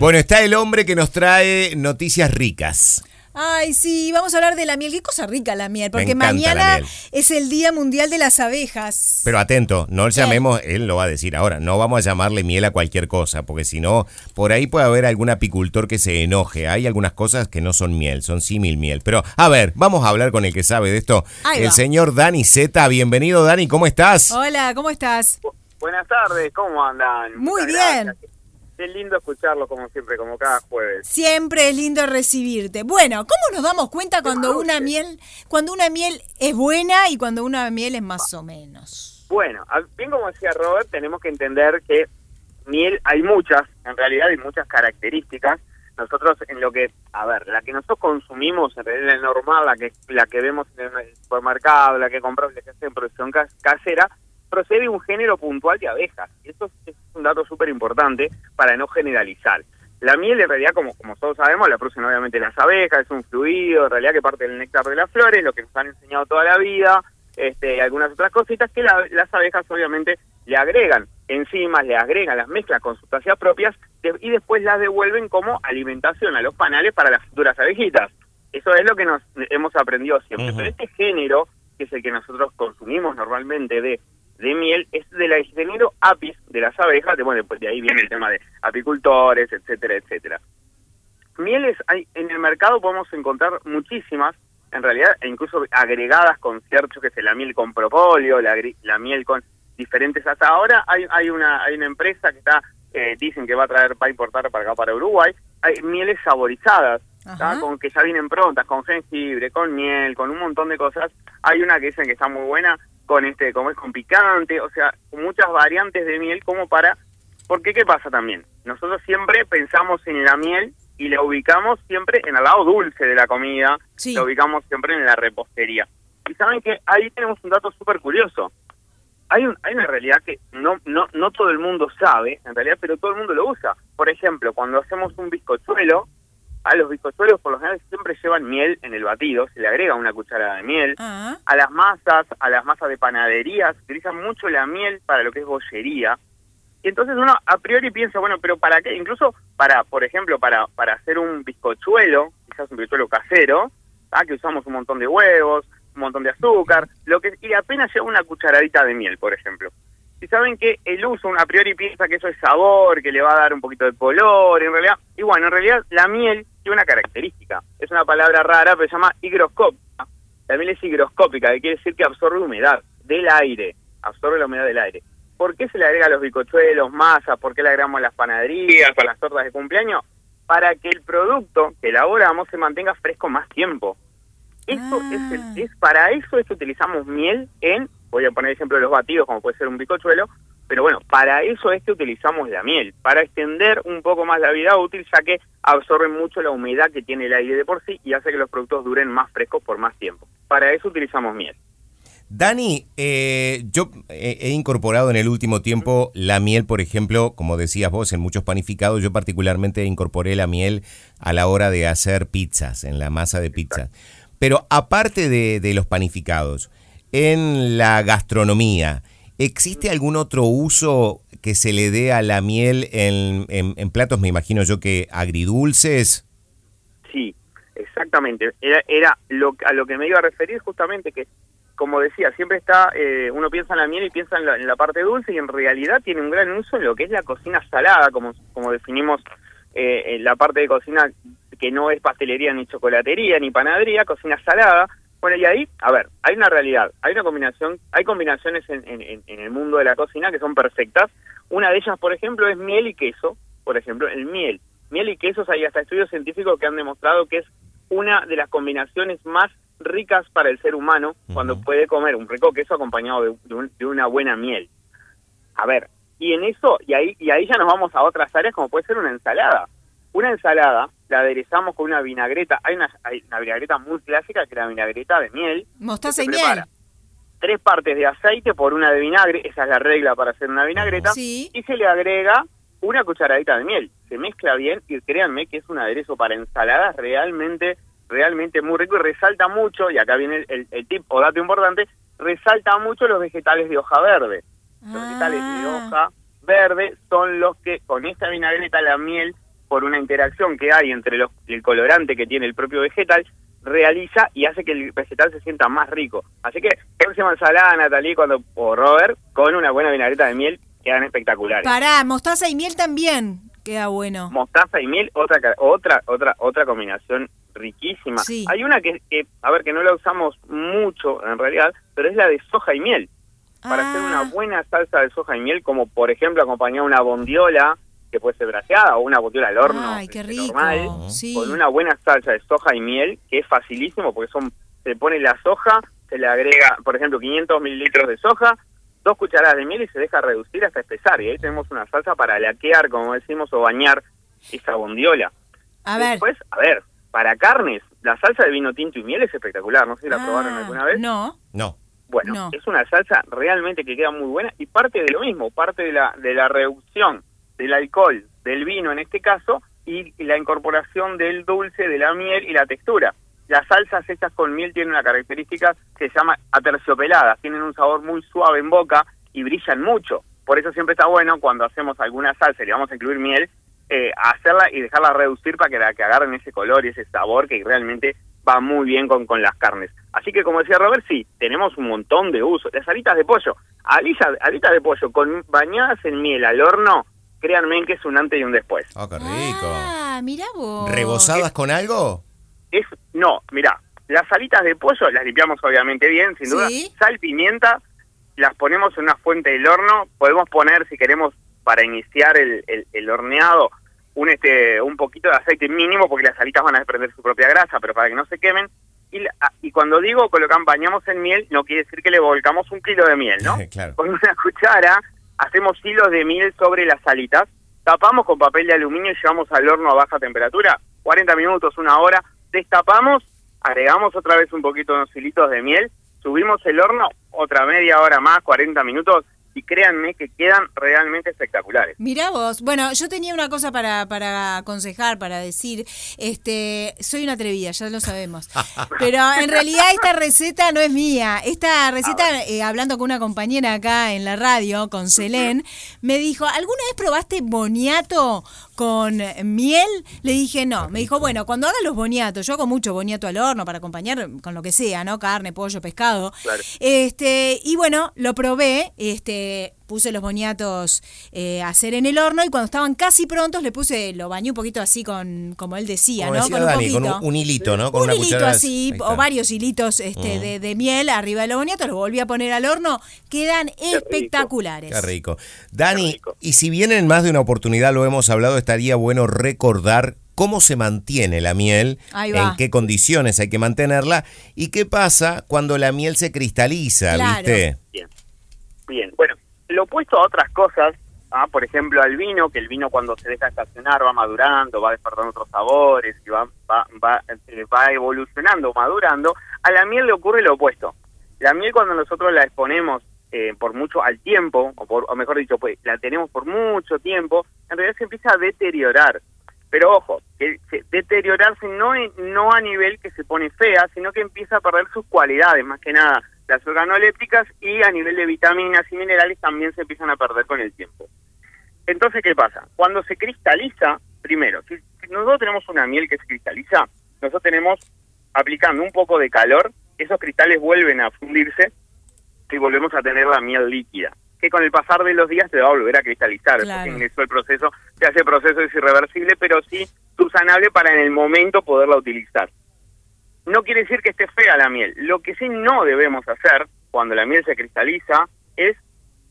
Bueno, está el hombre que nos trae noticias ricas. Ay, sí, vamos a hablar de la miel. Qué cosa rica la miel, porque mañana miel. es el Día Mundial de las Abejas. Pero atento, no le llamemos, él lo va a decir ahora, no vamos a llamarle miel a cualquier cosa, porque si no, por ahí puede haber algún apicultor que se enoje. Hay algunas cosas que no son miel, son símil miel. Pero, a ver, vamos a hablar con el que sabe de esto, Ahí el va. señor Dani Z. Bienvenido, Dani, ¿cómo estás? Hola, ¿cómo estás? Buenas tardes, ¿cómo andan? Muy Muchas bien. gracias. Qué lindo escucharlo como siempre, como cada jueves. Siempre es lindo recibirte. Bueno, ¿cómo nos damos cuenta cuando una miel, cuando una miel es buena y cuando una miel es más o menos? Bueno, bien como decía Robert, tenemos que entender que miel hay muchas, en realidad hay muchas características. Nosotros en lo que, a ver, la que nosotros consumimos, en realidad la normal, la que la que vemos en el supermercado, la que compramos, la que hace en producción cas- casera, procede de un género puntual de abejas. Y Eso es, un dato súper importante para no generalizar. La miel, en realidad, como, como todos sabemos, la producen obviamente las abejas, es un fluido, en realidad que parte del néctar de las flores, lo que nos han enseñado toda la vida, este, y algunas otras cositas que la- las abejas obviamente le agregan enzimas, le agregan las mezclas con sustancias propias de- y después las devuelven como alimentación a los panales para las futuras abejitas. Eso es lo que nos hemos aprendido siempre. Pero este género, que es el que nosotros consumimos normalmente de, de miel, es de la género apis de las abejas, de, bueno, después de ahí viene el tema de apicultores, etcétera, etcétera. Mieles hay en el mercado podemos encontrar muchísimas, en realidad, e incluso agregadas con cierto que es la miel con propóleo, la, la miel con diferentes. Hasta ahora hay, hay una hay una empresa que está eh, dicen que va a traer va a importar para acá para Uruguay, hay mieles saborizadas, con que ya vienen prontas, con jengibre, con miel, con un montón de cosas. Hay una que dicen que está muy buena con este como es con picante, o sea, muchas variantes de miel como para porque qué pasa también, nosotros siempre pensamos en la miel y la ubicamos siempre en el lado dulce de la comida, Sí. la ubicamos siempre en la repostería. Y saben que ahí tenemos un dato súper curioso. Hay, un, hay una realidad que no, no, no todo el mundo sabe, en realidad, pero todo el mundo lo usa. Por ejemplo, cuando hacemos un bizcochuelo, a los bizcochuelos por lo general siempre llevan miel en el batido, se le agrega una cucharada de miel. Ah, A las masas, a las masas de panadería, se utiliza mucho la miel para lo que es bollería. Y entonces uno a priori piensa, bueno, pero ¿para qué? Incluso para, por ejemplo, para, para hacer un bizcochuelo, quizás un bizcochuelo casero, ¿ah? que usamos un montón de huevos, un montón de azúcar, lo que y apenas lleva una cucharadita de miel, por ejemplo. Y saben que el uso, a priori piensa que eso es sabor, que le va a dar un poquito de color, en realidad, y bueno, en realidad la miel tiene una característica, es una palabra rara, pero se llama higroscópica. La miel es higroscópica, que quiere decir que absorbe humedad del aire, absorbe la humedad del aire. ¿Por qué se le agrega a los bicochuelos, masas? ¿Por qué le agregamos a las panaderías, a las tortas de cumpleaños? Para que el producto que elaboramos se mantenga fresco más tiempo. Eso Ah. es, el- es para eso es que utilizamos miel en, voy a poner ejemplo de los batidos, como puede ser un bicochuelo, pero bueno, para eso es que utilizamos la miel, para extender un poco más la vida útil, ya que absorbe mucho la humedad que tiene el aire de por sí y hace que los productos duren más frescos por más tiempo. Para eso utilizamos miel. Dani, eh, yo he, he incorporado en el último tiempo la miel, por ejemplo, como decías vos, en muchos panificados. Yo particularmente incorporé la miel a la hora de hacer pizzas, en la masa de pizza. Pero aparte de, de los panificados, en la gastronomía, ¿existe algún otro uso que se le dé a la miel en, en- en platos, me imagino yo que agridulces? Sí, exactamente. Era, era lo, a lo que me iba a referir justamente que, como decía, siempre está, eh, uno piensa en la miel y piensa en la, en la parte dulce y en realidad tiene un gran uso en lo que es la cocina salada, como, como definimos eh, en la parte de cocina que no es pastelería ni chocolatería ni panadería, cocina salada. Bueno, y ahí, a ver, hay una realidad, hay una combinación, hay combinaciones en, en- el mundo de la cocina que son perfectas. Una de ellas, por ejemplo, es miel y queso. Por ejemplo, el miel. Miel y quesos, hay hasta estudios científicos que han demostrado que es una de las combinaciones más ricas para el ser humano cuando puede comer un rico queso acompañado de, de un- de una buena miel. A ver, y en eso, y ahí, y ahí ya nos vamos a otras áreas como puede ser una ensalada. Una ensalada la aderezamos con una vinagreta, hay una, hay una vinagreta muy clásica que es la vinagreta de miel. mostaza y miel. Tres partes de aceite por una de vinagre, esa es la regla para hacer una vinagreta, Sí. y se le agrega una cucharadita de miel. Se mezcla bien y créanme que es un aderezo para ensaladas realmente, realmente muy rico y resalta mucho, y acá viene el, el- el tip o dato importante, resalta mucho los vegetales de hoja verde. Los vegetales de Ah. hoja verde son los que con esta vinagreta, la miel por una interacción que hay entre los, el colorante que tiene el propio vegetal, realiza y hace que el vegetal se sienta más rico. Así que próxima ensalada, Natalie, cuando, o Robert, con una buena vinagreta de miel, quedan espectaculares. Pará, mostaza y miel también queda bueno. Mostaza y miel, otra otra otra otra combinación riquísima. Sí. Hay una que, que, a ver, que no la usamos mucho en realidad, pero es la de soja y miel. Para hacer una Ah. buena salsa de soja y miel, como por ejemplo acompañar una bondiola, que puede ser braseada, o una bondiola al horno, Ay, qué este, rico. normal, Sí. con una buena salsa de soja y miel, que es facilísimo, porque son se pone la soja, se le agrega, por ejemplo, 500 mililitros de soja, dos cucharadas de miel y se deja reducir hasta espesar. Y ahí tenemos una salsa para laquear, como decimos, o bañar esa bondiola. A ver. Después, a ver, para carnes, la salsa de vino tinto y miel es espectacular. No sé si la Ah, probaron alguna vez. No. No. Bueno, No. es una salsa realmente que queda muy buena y parte de lo mismo, parte de la, de la reducción del alcohol, del vino en este caso, y la incorporación del dulce, de la miel y la textura. Las salsas hechas con miel tienen una característica que se llama aterciopeladas, tienen un sabor muy suave en boca y brillan mucho. Por eso siempre está bueno cuando hacemos alguna salsa y le vamos a incluir miel, eh, hacerla y dejarla reducir para que, la, que agarren ese color y ese sabor que realmente va muy bien con, con las carnes. Así que como decía Robert, sí, tenemos un montón de usos. Las alitas de pollo, alitas, alitas de pollo con bañadas en miel al horno, créanme que es un antes y un después. Oh, qué rico. Ah, mira vos. ¿Rebozadas con algo? Es, no, mira, las alitas de pollo las limpiamos obviamente bien, sin duda. Sal, pimienta, las ponemos en una fuente del horno. Podemos poner, si queremos, para iniciar el, el, el horneado, un este un poquito de aceite mínimo, porque las alitas van a desprender su propia grasa, pero para que no se quemen. Y, la- ah, y cuando digo colocan bañamos en miel, no quiere decir que le volcamos un kilo de miel, ¿no? Claro. Con una cuchara hacemos hilos de miel sobre las alitas, tapamos con papel de aluminio y llevamos al horno a baja temperatura, 40 minutos, una hora, destapamos, agregamos otra vez un poquito de unos hilitos de miel, subimos el horno, otra media hora más, 40 minutos, y créanme que quedan realmente espectaculares. Mirá vos. Bueno, yo tenía una cosa para, para aconsejar, para decir, este, soy una atrevida, ya lo sabemos. Pero en realidad esta receta no es mía. Esta receta, eh, hablando con una compañera acá en la radio, con Selén, me dijo, ¿alguna vez probaste boniato con miel? Le dije, no. Me dijo, bueno, cuando hagas los boniatos, yo hago mucho boniato al horno para acompañar con lo que sea, ¿no? Carne, pollo, pescado. Claro. Este, y bueno, lo probé, este, puse los boniatos eh, a hacer en el horno y cuando estaban casi prontos le puse, lo bañé un poquito así con, como él decía, Como ¿no? decía con un Dani, poquito. con un, un hilito, ¿no? Con Un una hilito así, o varios hilitos este, Mm. de, de miel arriba de los boniatos, los volví a poner al horno, quedan espectaculares. Qué rico. Dani, Qué rico. y si bien en más de una oportunidad lo hemos hablado, estaría bueno recordar cómo se mantiene la miel, en qué condiciones hay que mantenerla y qué pasa cuando la miel se cristaliza, Claro. ¿viste? Bien. Bien. Bueno, lo opuesto a otras cosas, ah, por ejemplo al vino, que el vino cuando se deja estacionar va madurando, va despertando otros sabores y eh, va evolucionando, madurando, a la miel le ocurre lo opuesto. La miel cuando nosotros la exponemos eh, por mucho al tiempo, o, por, o mejor dicho, pues la tenemos por mucho tiempo, en realidad se empieza a deteriorar. Pero ojo, que se- deteriorarse no, no a nivel que se pone fea, sino que empieza a perder sus cualidades, más que nada las organolépticas y a nivel de vitaminas y minerales también se empiezan a perder con el tiempo. Entonces, ¿qué pasa? Cuando se cristaliza, primero, si, nosotros tenemos una miel que se cristaliza, nosotros tenemos, aplicando un poco de calor, esos cristales vuelven a fundirse y volvemos a tener la miel líquida, que con el pasar de los días se va a volver a cristalizar. Claro. Ingresó el proceso, se hace proceso es irreversible, pero sí subsanable para en el momento poderla utilizar. No quiere decir que esté fea la miel. Lo que sí no debemos hacer cuando la miel se cristaliza es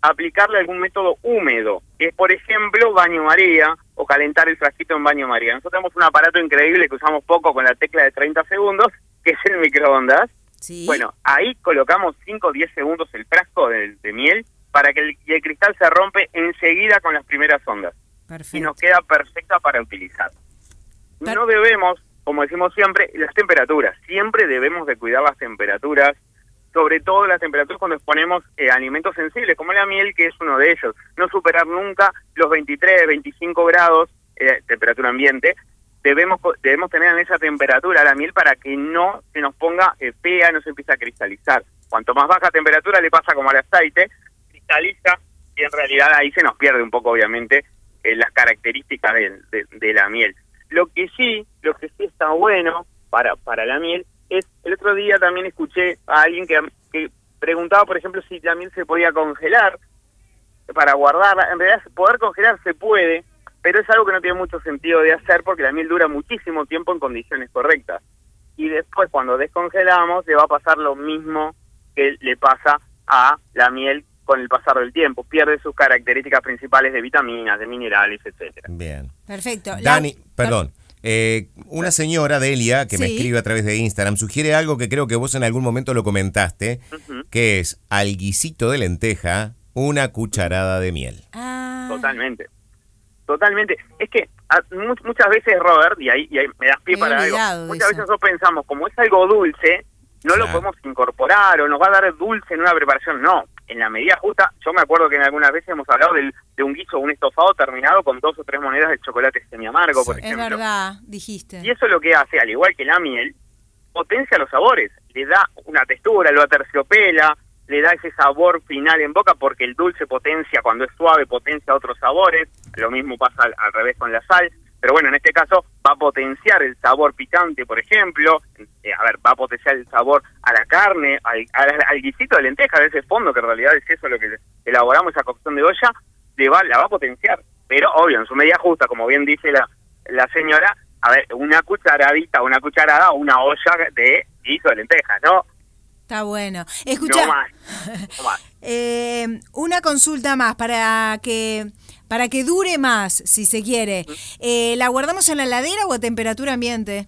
aplicarle algún método húmedo, que es por ejemplo baño María o calentar el frasquito en baño María. Nosotros tenemos un aparato increíble que usamos poco con la tecla de 30 segundos, que es el microondas. Sí. Bueno, ahí colocamos 5 o 10 segundos el frasco de, de miel para que el, y el cristal se rompe enseguida con las primeras ondas y Perfecto. nos queda perfecta para utilizar. Per- No debemos, como decimos siempre, las temperaturas. Siempre debemos de cuidar las temperaturas, sobre todo las temperaturas cuando exponemos eh, alimentos sensibles, como la miel, que es uno de ellos. No superar nunca los 23, 25 grados, eh, temperatura ambiente. Debemos, debemos tener en esa temperatura la miel para que no se nos ponga eh, fea, no se empiece a cristalizar. Cuanto más baja temperatura le pasa como al aceite, cristaliza y en realidad ahí se nos pierde un poco, obviamente, eh, las características de, de, la miel. Lo que sí, lo que sí está bueno para, para la miel es, el otro día también escuché a alguien que, que preguntaba, por ejemplo, si la miel se podía congelar para guardarla. En realidad, poder congelar se puede, pero es algo que no tiene mucho sentido de hacer porque la miel dura muchísimo tiempo en condiciones correctas. Y después, cuando descongelamos, le va a pasar lo mismo que le pasa a la miel con el pasar del tiempo. Pierde sus características principales de vitaminas, de minerales, etcétera. Bien. Perfecto. Dani, perdón. Eh, una señora, Delia, que me escribe a través de Instagram, sugiere algo que creo que vos en algún momento lo comentaste, que es al guisito de lenteja, una cucharada de miel. Ah. Totalmente. Totalmente. Es que muchas veces, Robert, y ahí, me das pie para algo, muchas veces nosotros pensamos, como es algo dulce, no lo podemos incorporar o nos va a dar dulce en una preparación. No, en la medida justa, yo me acuerdo que en algunas veces hemos hablado de un guiso, un estofado terminado con dos o tres monedas de chocolate semi amargo, por ejemplo. Es verdad, dijiste. Y eso es lo que hace, al igual que la miel, potencia los sabores, le da una textura, lo aterciopela, le da ese sabor final en boca porque el dulce potencia, cuando es suave, potencia otros sabores, lo mismo pasa al, revés con la sal, pero bueno, en este caso va a potenciar el sabor picante, por ejemplo, eh, a ver, va a potenciar el sabor a la carne, al, al, guisito de lenteja, de ese fondo, que en realidad es eso lo que elaboramos, esa cocción de olla, le va, la va a potenciar, pero obvio, en su medida justa, como bien dice la, la señora, a ver, una cucharadita, una cucharada o una olla de guiso de lenteja, ¿no? Está bueno. Escucha, eh, una consulta más para que para que dure más, si se quiere. Eh, ¿La guardamos en la heladera o a temperatura ambiente?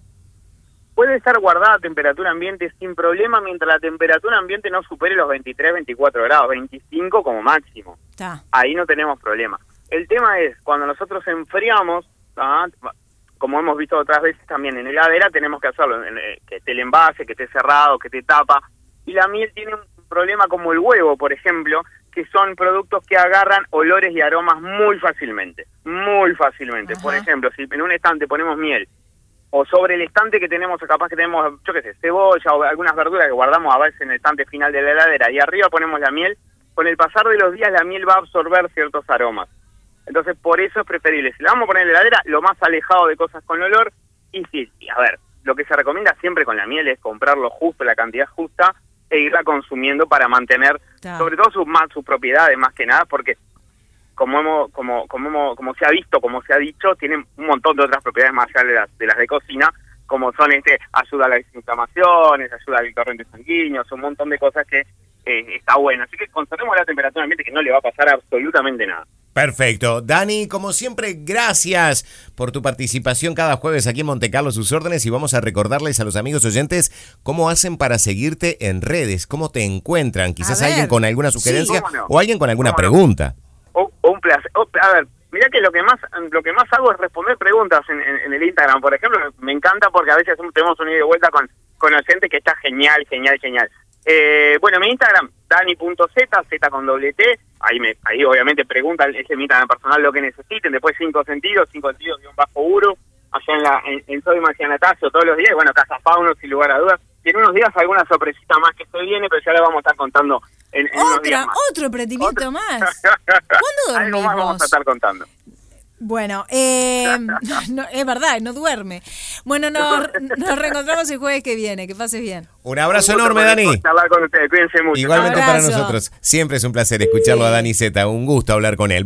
Puede estar guardada a temperatura ambiente sin problema mientras la temperatura ambiente no supere los 23, 24 grados, 25 como máximo. Ahí no tenemos problema. El tema es, cuando nosotros enfriamos, ¿ah? como hemos visto otras veces también en heladera, tenemos que hacerlo, eh, que esté el envase, que esté cerrado, que esté tapa, y la miel tiene un problema como el huevo, por ejemplo, que son productos que agarran olores y aromas muy fácilmente, muy fácilmente. Por ejemplo, si en un estante ponemos miel, o sobre el estante que tenemos, capaz que tenemos, yo qué sé, cebolla o algunas verduras que guardamos a veces en el estante final de la heladera, y arriba ponemos la miel, con el pasar de los días la miel va a absorber ciertos aromas. Entonces, por eso es preferible, si la vamos a poner en la heladera, lo más alejado de cosas con olor, y sí, a ver, lo que se recomienda siempre con la miel es comprarlo justo, la cantidad justa, e irla consumiendo para mantener sobre todo sus más sus propiedades más que nada porque como hemos como como como se ha visto como se ha dicho tienen un montón de otras propiedades más allá de las de las de cocina como son este ayuda a las inflamaciones ayuda al torrente sanguíneo un montón de cosas que eh, está bueno. Así que conservemos la temperatura ambiente que no le va a pasar absolutamente nada Perfecto. Dani, como siempre, gracias por tu participación cada jueves aquí en Montecarlo, sus órdenes, y vamos a recordarles a los amigos oyentes cómo hacen para seguirte en redes, cómo te encuentran, quizás alguien con alguna sugerencia o alguien con alguna pregunta. un placer. a ver, mira que lo que más lo que más hago es responder preguntas en, el Instagram, por ejemplo, me encanta porque a veces tenemos un ida y vuelta con, con gente que está genial, genial, genial. Eh, bueno, mi Instagram, dani.z, z con doble T, ahí me ahí obviamente preguntan ese mi Instagram personal lo que necesiten, después cinco sentidos, cinco sentidos y un bajo uro, allá en la en, en Soy todos los días, bueno, Casa Fauno sin lugar a dudas, y en unos días alguna sorpresita más que se viene, pero ya le vamos a estar contando en, en unos días más. Otro emprendimiento más. ¿Cuándo dormimos? Algo vamos a estar contando. Bueno, eh, es verdad, no duerme. Bueno, nos, nos, reencontramos el jueves que viene. Que pases bien. Un abrazo enorme, Dani. Hablar con ustedes. Cuídense mucho. Igualmente para nosotros. Siempre es un placer escucharlo a Dani Z. Un gusto hablar con él.